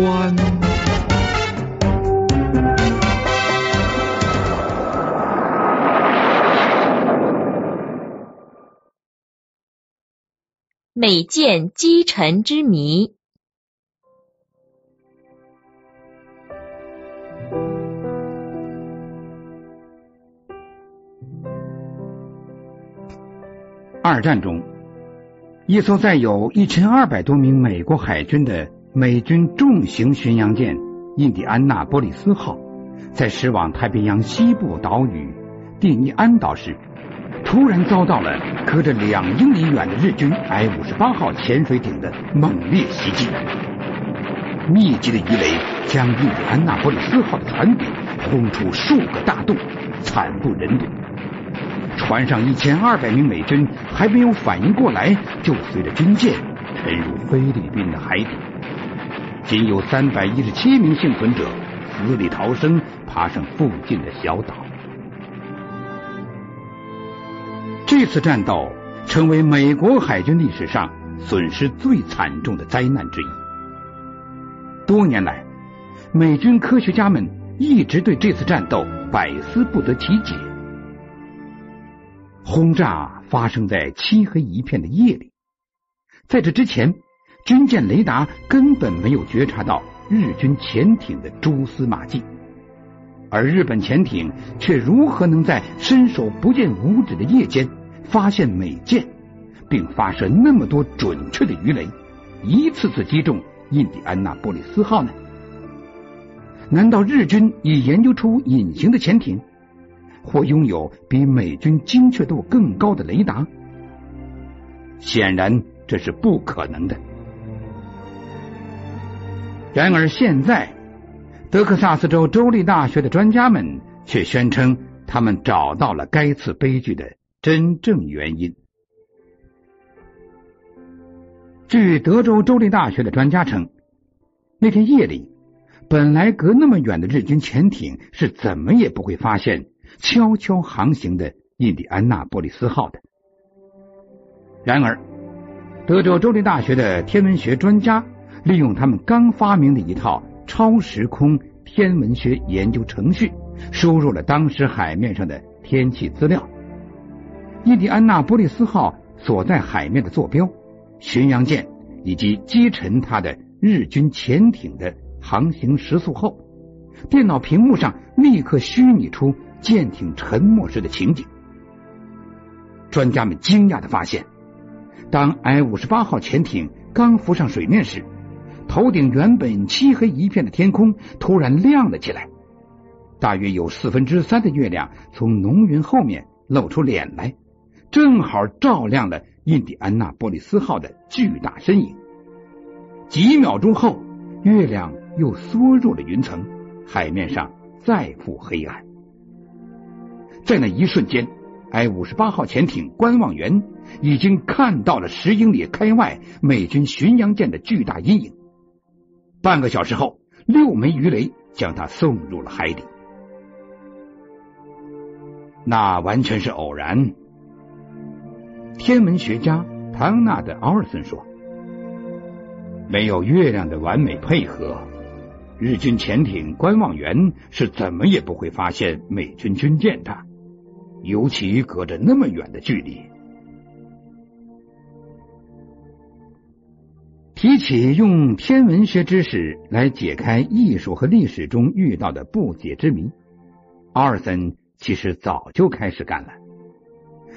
观。美舰击沉之谜。二战中，一艘载有一千二百多名美国海军的美军重型巡洋舰“印第安纳波利斯号”在驶往太平洋西部岛屿蒂尼安岛时，突然遭到了隔着两英里远的日军 I 五十八号潜水艇的猛烈袭击。密集的鱼雷将印第安纳波利斯号的船底轰出数个大洞，惨不忍睹。船上一千二百名美军还没有反应过来，就随着军舰沉入菲律宾的海底。仅有三百一十七名幸存者死里逃生，爬上附近的小岛。这次战斗成为美国海军历史上损失最惨重的灾难之一。多年来，美军科学家们一直对这次战斗百思不得其解。轰炸发生在漆黑一片的夜里，在这之前，军舰雷达根本没有觉察到日军潜艇的蛛丝马迹，而日本潜艇却如何能在伸手不见五指的夜间发现美舰，并发射那么多准确的鱼雷，一次次击中印第安纳波利斯号呢？难道日军已研究出隐形的潜艇？或拥有比美军精确度更高的雷达，显然这是不可能的。然而，现在德克萨斯州州立大学的专家们却宣称，他们找到了该次悲剧的真正原因。据德州州立大学的专家称，那天夜里，本来隔那么远的日军潜艇是怎么也不会发现。悄悄航行的印第安纳波利斯号的。然而，德州州立大学的天文学专家利用他们刚发明的一套超时空天文学研究程序，输入了当时海面上的天气资料、印第安纳波利斯号所在海面的坐标、巡洋舰以及击沉它的日军潜艇的航行时速后，电脑屏幕上立刻虚拟出。舰艇沉没时的情景，专家们惊讶的发现，当 I 五十八号潜艇刚浮上水面时，头顶原本漆黑一片的天空突然亮了起来，大约有四分之三的月亮从浓云后面露出脸来，正好照亮了印第安纳波利斯号的巨大身影。几秒钟后，月亮又缩入了云层，海面上再复黑暗。在那一瞬间，I 五十八号潜艇观望员已经看到了十英里开外美军巡洋舰的巨大阴影。半个小时后，六枚鱼雷将它送入了海底。那完全是偶然。天文学家唐纳德·奥尔森说：“没有月亮的完美配合，日军潜艇观望员是怎么也不会发现美军军舰的。”尤其隔着那么远的距离，提起用天文学知识来解开艺术和历史中遇到的不解之谜，奥尔森其实早就开始干了。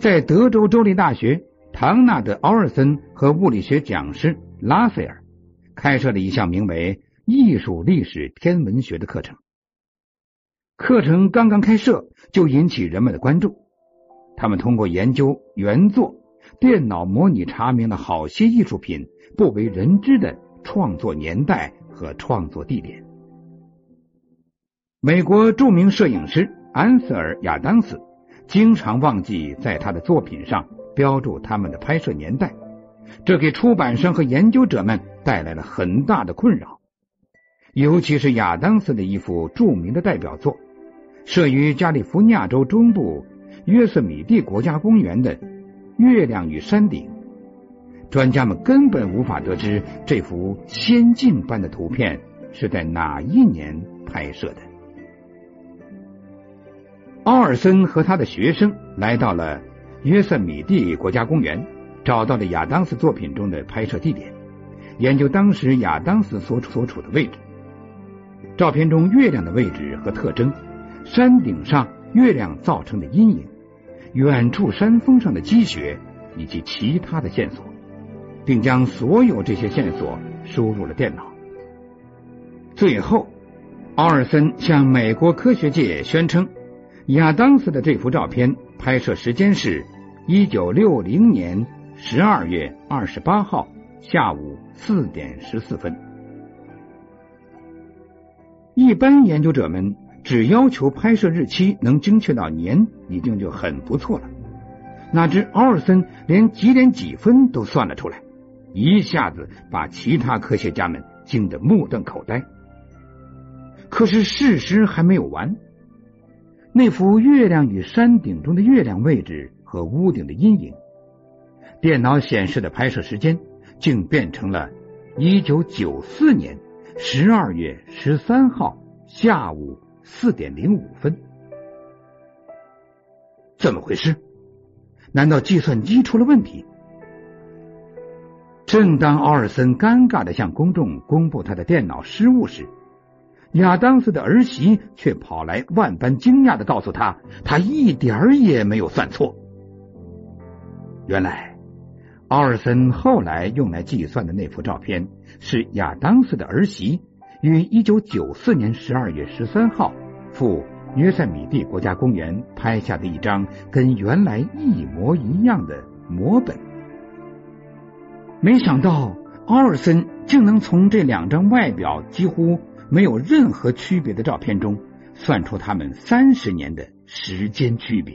在德州州立大学，唐纳德·奥尔森和物理学讲师拉斐尔开设了一项名为“艺术历史天文学”的课程。课程刚刚开设，就引起人们的关注。他们通过研究原作、电脑模拟查明了好些艺术品不为人知的创作年代和创作地点。美国著名摄影师安瑟尔·亚当斯经常忘记在他的作品上标注他们的拍摄年代，这给出版商和研究者们带来了很大的困扰。尤其是亚当斯的一幅著名的代表作。设于加利福尼亚州中部约瑟米蒂国家公园的月亮与山顶，专家们根本无法得知这幅仙境般的图片是在哪一年拍摄的。奥尔森和他的学生来到了约瑟米蒂国家公园，找到了亚当斯作品中的拍摄地点，研究当时亚当斯所所处的位置。照片中月亮的位置和特征，山顶上月亮造成的阴影，远处山峰上的积雪以及其他的线索，并将所有这些线索输入了电脑。最后，奥尔森向美国科学界宣称。亚当斯的这幅照片拍摄时间是一九六零年十二月二十八号下午四点十四分。一般研究者们只要求拍摄日期能精确到年，已经就很不错了。哪知奥尔森连几点几分都算了出来，一下子把其他科学家们惊得目瞪口呆。可是事实还没有完。那幅月亮与山顶中的月亮位置和屋顶的阴影，电脑显示的拍摄时间竟变成了一九九四年十二月十三号下午四点零五分。怎么回事？难道计算机出了问题？正当奥尔森尴尬的向公众公布他的电脑失误时，亚当斯的儿媳却跑来，万般惊讶的告诉他，他一点儿也没有算错。原来，奥尔森后来用来计算的那幅照片，是亚当斯的儿媳于一九九四年十二月十三号赴约塞米蒂国家公园拍下的一张跟原来一模一样的模本。没想到，奥尔森竟能从这两张外表几乎。没有任何区别的照片中，算出他们三十年的时间区别。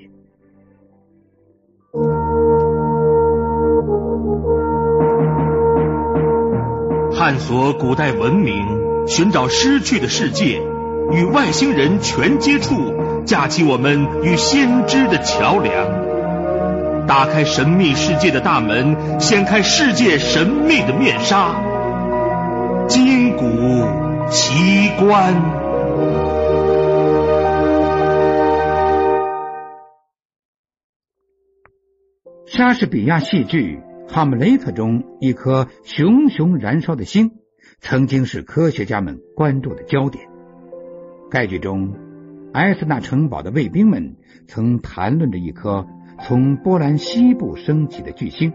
探索古代文明，寻找失去的世界，与外星人全接触，架起我们与先知的桥梁，打开神秘世界的大门，掀开世界神秘的面纱，金谷。奇观。莎士比亚戏剧《哈姆雷特》中一颗熊熊燃烧的星，曾经是科学家们关注的焦点。该剧中，埃斯纳城堡的卫兵们曾谈论着一颗从波兰西部升起的巨星，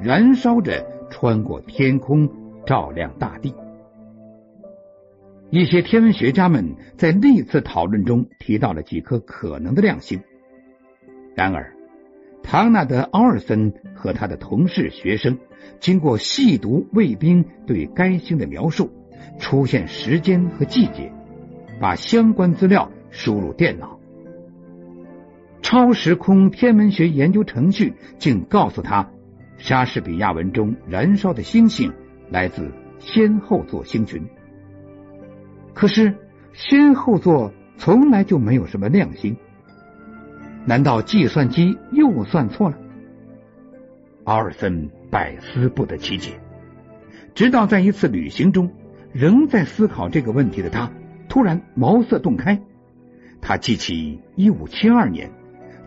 燃烧着穿过天空，照亮大地。一些天文学家们在那次讨论中提到了几颗可能的亮星。然而，唐纳德·奥尔森和他的同事学生经过细读卫兵对该星的描述，出现时间和季节，把相关资料输入电脑。超时空天文学研究程序竟告诉他，莎士比亚文中燃烧的星星来自先后座星群。可是，先后座从来就没有什么亮星，难道计算机又算错了？奥尔森百思不得其解。直到在一次旅行中，仍在思考这个问题的他，突然茅塞顿开。他记起一五七二年，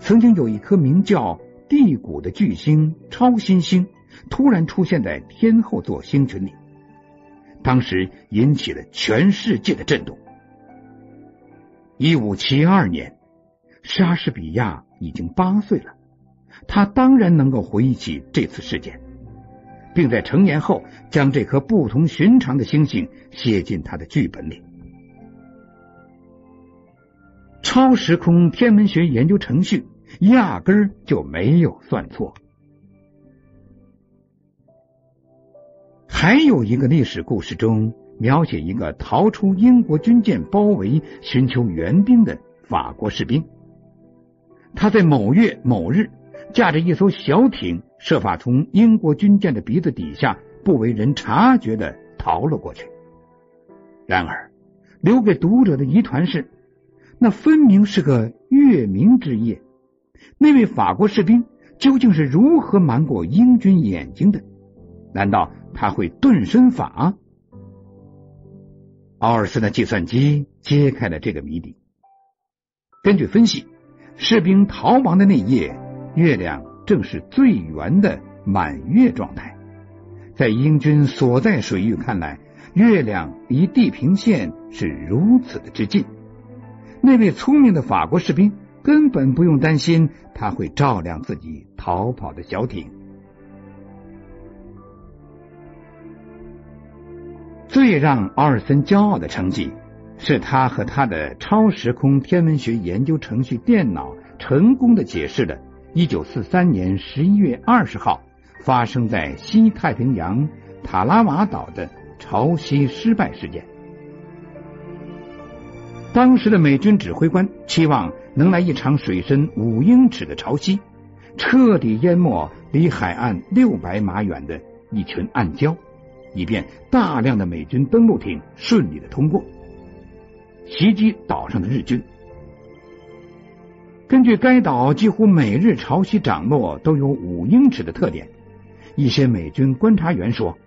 曾经有一颗名叫地谷的巨星超新星，突然出现在天后座星群里。当时引起了全世界的震动。一五七二年，莎士比亚已经八岁了，他当然能够回忆起这次事件，并在成年后将这颗不同寻常的星星写进他的剧本里。超时空天文学研究程序压根儿就没有算错。还有一个历史故事中描写一个逃出英国军舰包围、寻求援兵的法国士兵。他在某月某日驾着一艘小艇，设法从英国军舰的鼻子底下不为人察觉的逃了过去。然而，留给读者的疑团是：那分明是个月明之夜，那位法国士兵究竟是如何瞒过英军眼睛的？难道？他会遁身法？奥尔森的计算机揭开了这个谜底。根据分析，士兵逃亡的那夜，月亮正是最圆的满月状态。在英军所在水域看来，月亮离地平线是如此的之近。那位聪明的法国士兵根本不用担心他会照亮自己逃跑的小艇。最让奥尔森骄傲的成绩，是他和他的超时空天文学研究程序电脑成功的解释了1943年11月20号发生在西太平洋塔拉瓦岛的潮汐失败事件。当时的美军指挥官期望能来一场水深五英尺的潮汐，彻底淹没离海岸六百码远的一群暗礁。以便大量的美军登陆艇顺利的通过，袭击岛上的日军。根据该岛几乎每日潮汐涨落都有五英尺的特点，一些美军观察员说：“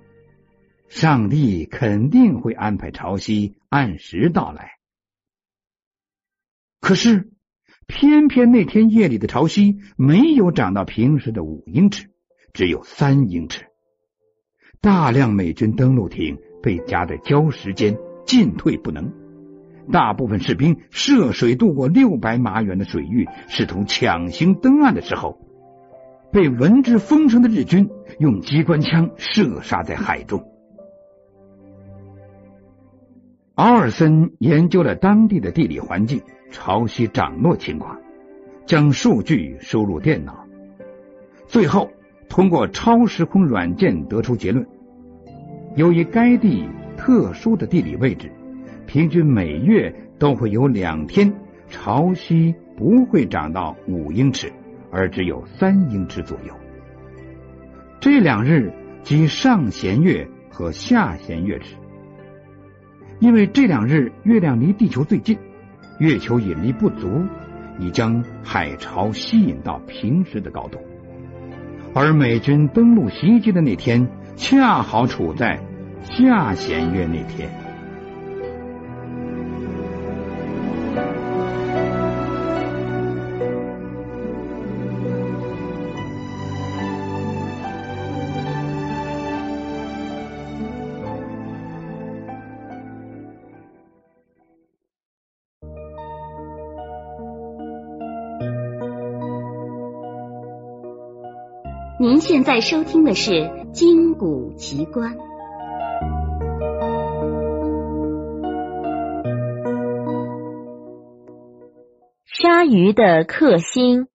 上帝肯定会安排潮汐按时到来。”可是，偏偏那天夜里的潮汐没有涨到平时的五英尺，只有三英尺。大量美军登陆艇被夹在礁石间，进退不能。大部分士兵涉水渡过六百码远的水域，试图强行登岸的时候，被闻之风声的日军用机关枪射杀在海中。奥尔森研究了当地的地理环境、潮汐涨落情况，将数据输入电脑，最后。通过超时空软件得出结论：由于该地特殊的地理位置，平均每月都会有两天潮汐不会涨到五英尺，而只有三英尺左右。这两日即上弦月和下弦月时，因为这两日月亮离地球最近，月球引力不足，已将海潮吸引到平时的高度。而美军登陆袭击的那天，恰好处在下弦月那天。现在收听的是《金谷奇观》。鲨鱼的克星。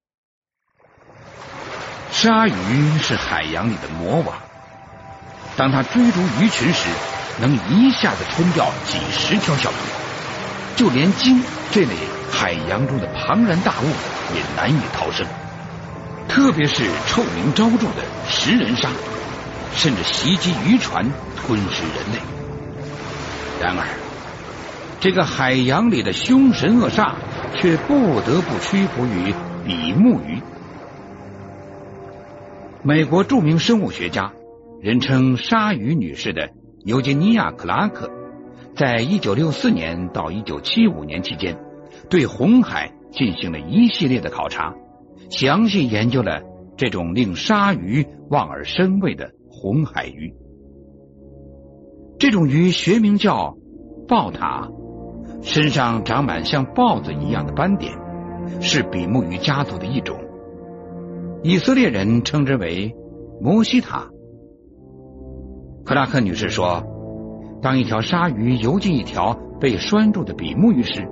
鲨鱼是海洋里的魔王，当它追逐鱼群时，能一下子吞掉几十条小鱼，就连鲸这类海洋中的庞然大物也难以逃生。特别是臭名昭著的食人鲨，甚至袭击渔船吞噬人类。然而，这个海洋里的凶神恶煞却不得不屈服于比目鱼。美国著名生物学家，人称“鲨鱼女士”的尤吉尼亚·克拉克，在一九六四年到一九七五年期间，对红海进行了一系列的考察。详细研究了这种令鲨鱼望而生畏的红海鱼。这种鱼学名叫豹塔，身上长满像豹子一样的斑点，是比目鱼家族的一种。以色列人称之为摩西塔。克拉克女士说，当一条鲨鱼游进一条被拴住的比目鱼时，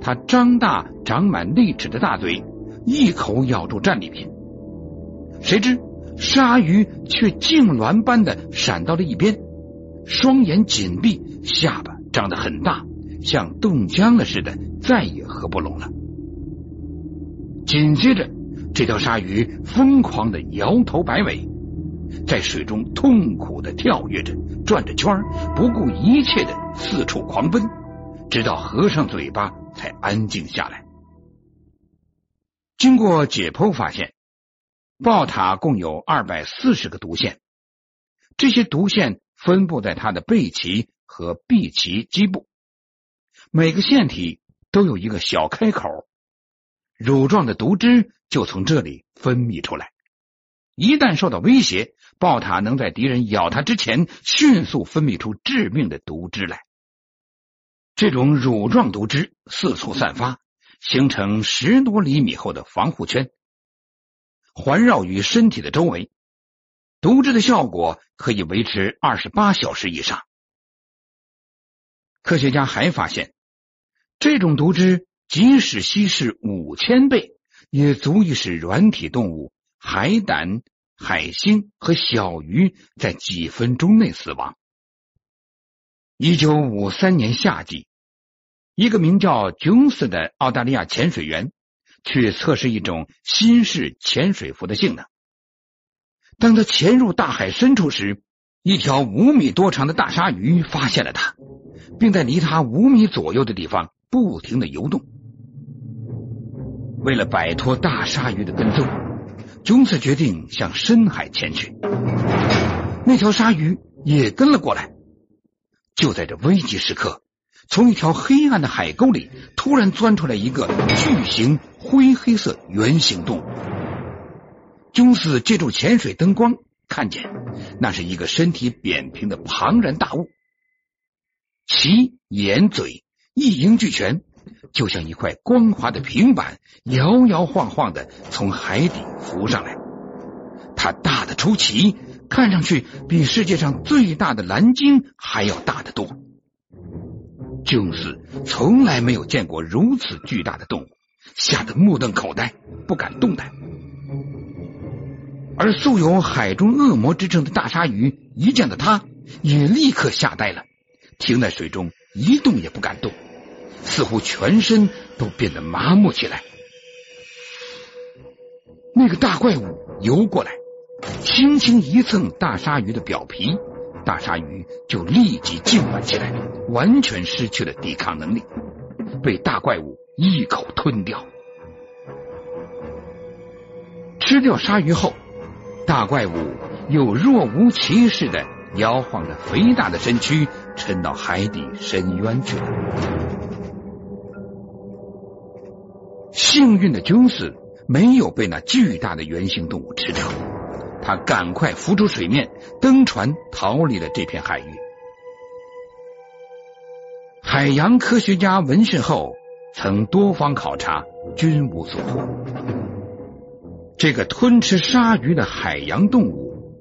它张大长满利齿的大嘴。一口咬住战利品，谁知鲨鱼却痉挛般的闪到了一边，双眼紧闭，下巴张得很大，像冻僵了似的，再也合不拢了。紧接着，这条鲨鱼疯狂的摇头摆尾，在水中痛苦的跳跃着，转着圈不顾一切的四处狂奔，直到合上嘴巴才安静下来。经过解剖发现，豹塔共有二百四十个毒腺，这些毒腺分布在它的背鳍和臂鳍基部，每个腺体都有一个小开口，乳状的毒汁就从这里分泌出来。一旦受到威胁，豹塔能在敌人咬它之前，迅速分泌出致命的毒汁来。这种乳状毒汁四处散发，形成十多厘米厚的防护圈，环绕于身体的周围。毒汁的效果可以维持二十八小时以上。科学家还发现，这种毒汁即使稀释五千倍，也足以使软体动物、海胆、海星和小鱼在几分钟内死亡。一九五三年夏季，一个名叫琼斯的澳大利亚潜水员去测试一种新式潜水服的性能。当他潜入大海深处时，一条五米多长的大鲨鱼发现了他，并在离他五米左右的地方不停的游动。为了摆脱大鲨鱼的跟踪，琼斯决定向深海潜去。那条鲨鱼也跟了过来。就在这危急时刻，从一条黑暗的海沟里突然钻出来一个巨型灰黑色圆形动物。琼斯借助潜水灯光看见，那是一个身体扁平的庞然大物，其眼嘴一应俱全，就像一块光滑的平板，摇摇晃晃的从海底浮上来。它大的出奇，看上去比世界上最大的蓝鲸还要大得多。就是从来没有见过如此巨大的动物，吓得目瞪口呆，不敢动弹。而素有“海中恶魔”之称的大鲨鱼一见到他，也立刻吓呆了，停在水中一动也不敢动，似乎全身都变得麻木起来。那个大怪物游过来，轻轻一蹭大鲨鱼的表皮，大鲨鱼就立即痉挛起来，完全失去了抵抗能力，被大怪物一口吞掉。吃掉鲨鱼后。大怪物又若无其事的摇晃着肥大的身躯，沉到海底深渊去了。幸运的琼斯没有被那巨大的圆形动物吃掉，他赶快浮出水面，登船逃离了这片海域。海洋科学家闻讯后，曾多方考察，均无所获。这个吞吃鲨鱼的海洋动物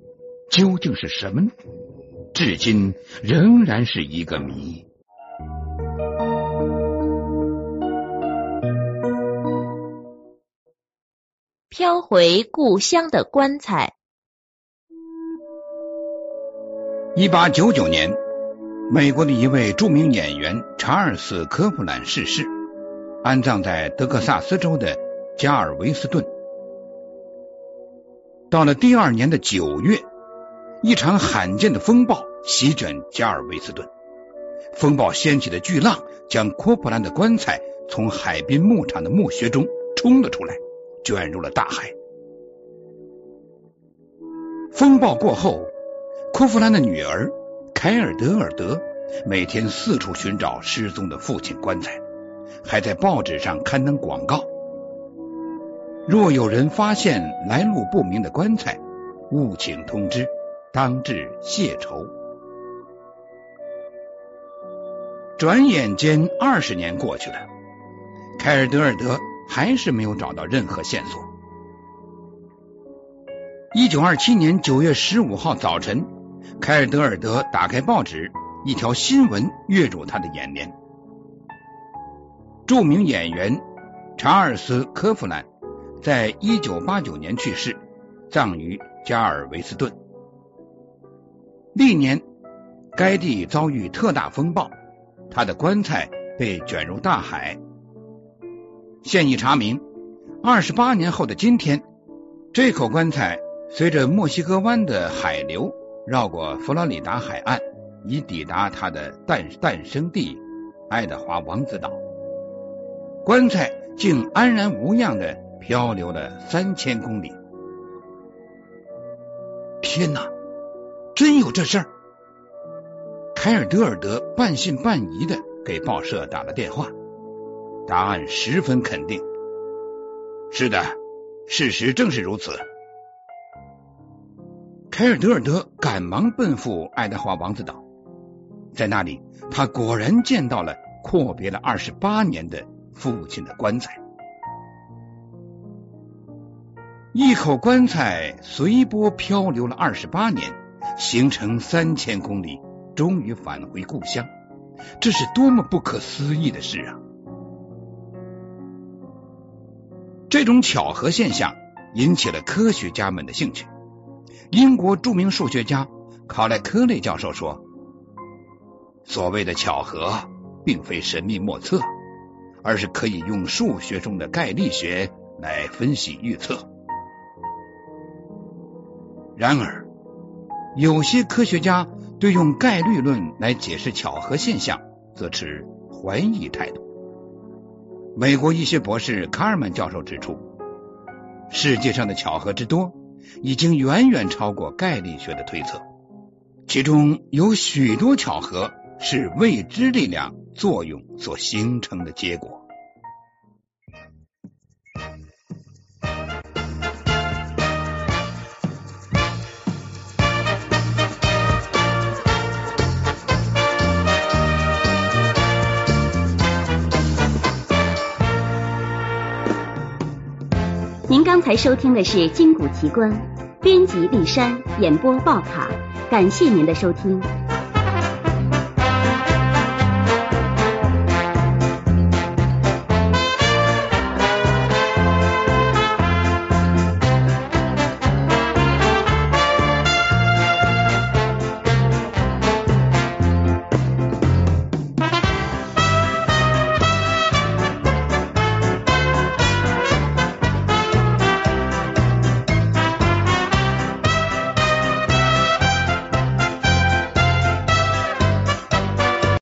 究竟是什么？至今仍然是一个谜。飘回故乡的棺材。一八九九年，美国的一位著名演员查尔斯·科普兰逝世，安葬在德克萨斯州的加尔维斯顿。到了第二年的九月，一场罕见的风暴席卷加尔维斯顿。风暴掀起的巨浪将科普兰的棺材从海滨牧场的墓穴中冲了出来，卷入了大海。风暴过后，库弗兰的女儿凯尔德尔德每天四处寻找失踪的父亲棺材，还在报纸上刊登广告。若有人发现来路不明的棺材，务请通知，当致谢仇。转眼间二十年过去了，凯尔德尔德还是没有找到任何线索。一九二七年九月十五号早晨，凯尔德尔德打开报纸，一条新闻跃入他的眼帘：著名演员查尔斯·科夫兰。在一九八九年去世，葬于加尔维斯顿。历年该地遭遇特大风暴，他的棺材被卷入大海。现已查明，二十八年后的今天，这口棺材随着墨西哥湾的海流绕过佛罗里达海岸，已抵达他的诞诞生地爱德华王子岛。棺材竟安然无恙的。漂流了三千公里，天哪，真有这事儿！凯尔德尔德半信半疑的给报社打了电话，答案十分肯定。是的，事实正是如此。凯尔德尔德赶忙奔赴爱德华王子岛，在那里，他果然见到了阔别了二十八年的父亲的棺材。一口棺材随波漂流了二十八年，行程三千公里，终于返回故乡，这是多么不可思议的事啊！这种巧合现象引起了科学家们的兴趣。英国著名数学家考莱科内教授说：“所谓的巧合，并非神秘莫测，而是可以用数学中的概率学来分析预测。”然而，有些科学家对用概率论来解释巧合现象，则持怀疑态度。美国医学博士卡尔曼教授指出，世界上的巧合之多。已经远远超过概率学的推测，其中有许多巧合是未知力量作用所形成的结果。您刚才收听的是《金谷奇观》，编辑丽山，演播报卡，感谢您的收听。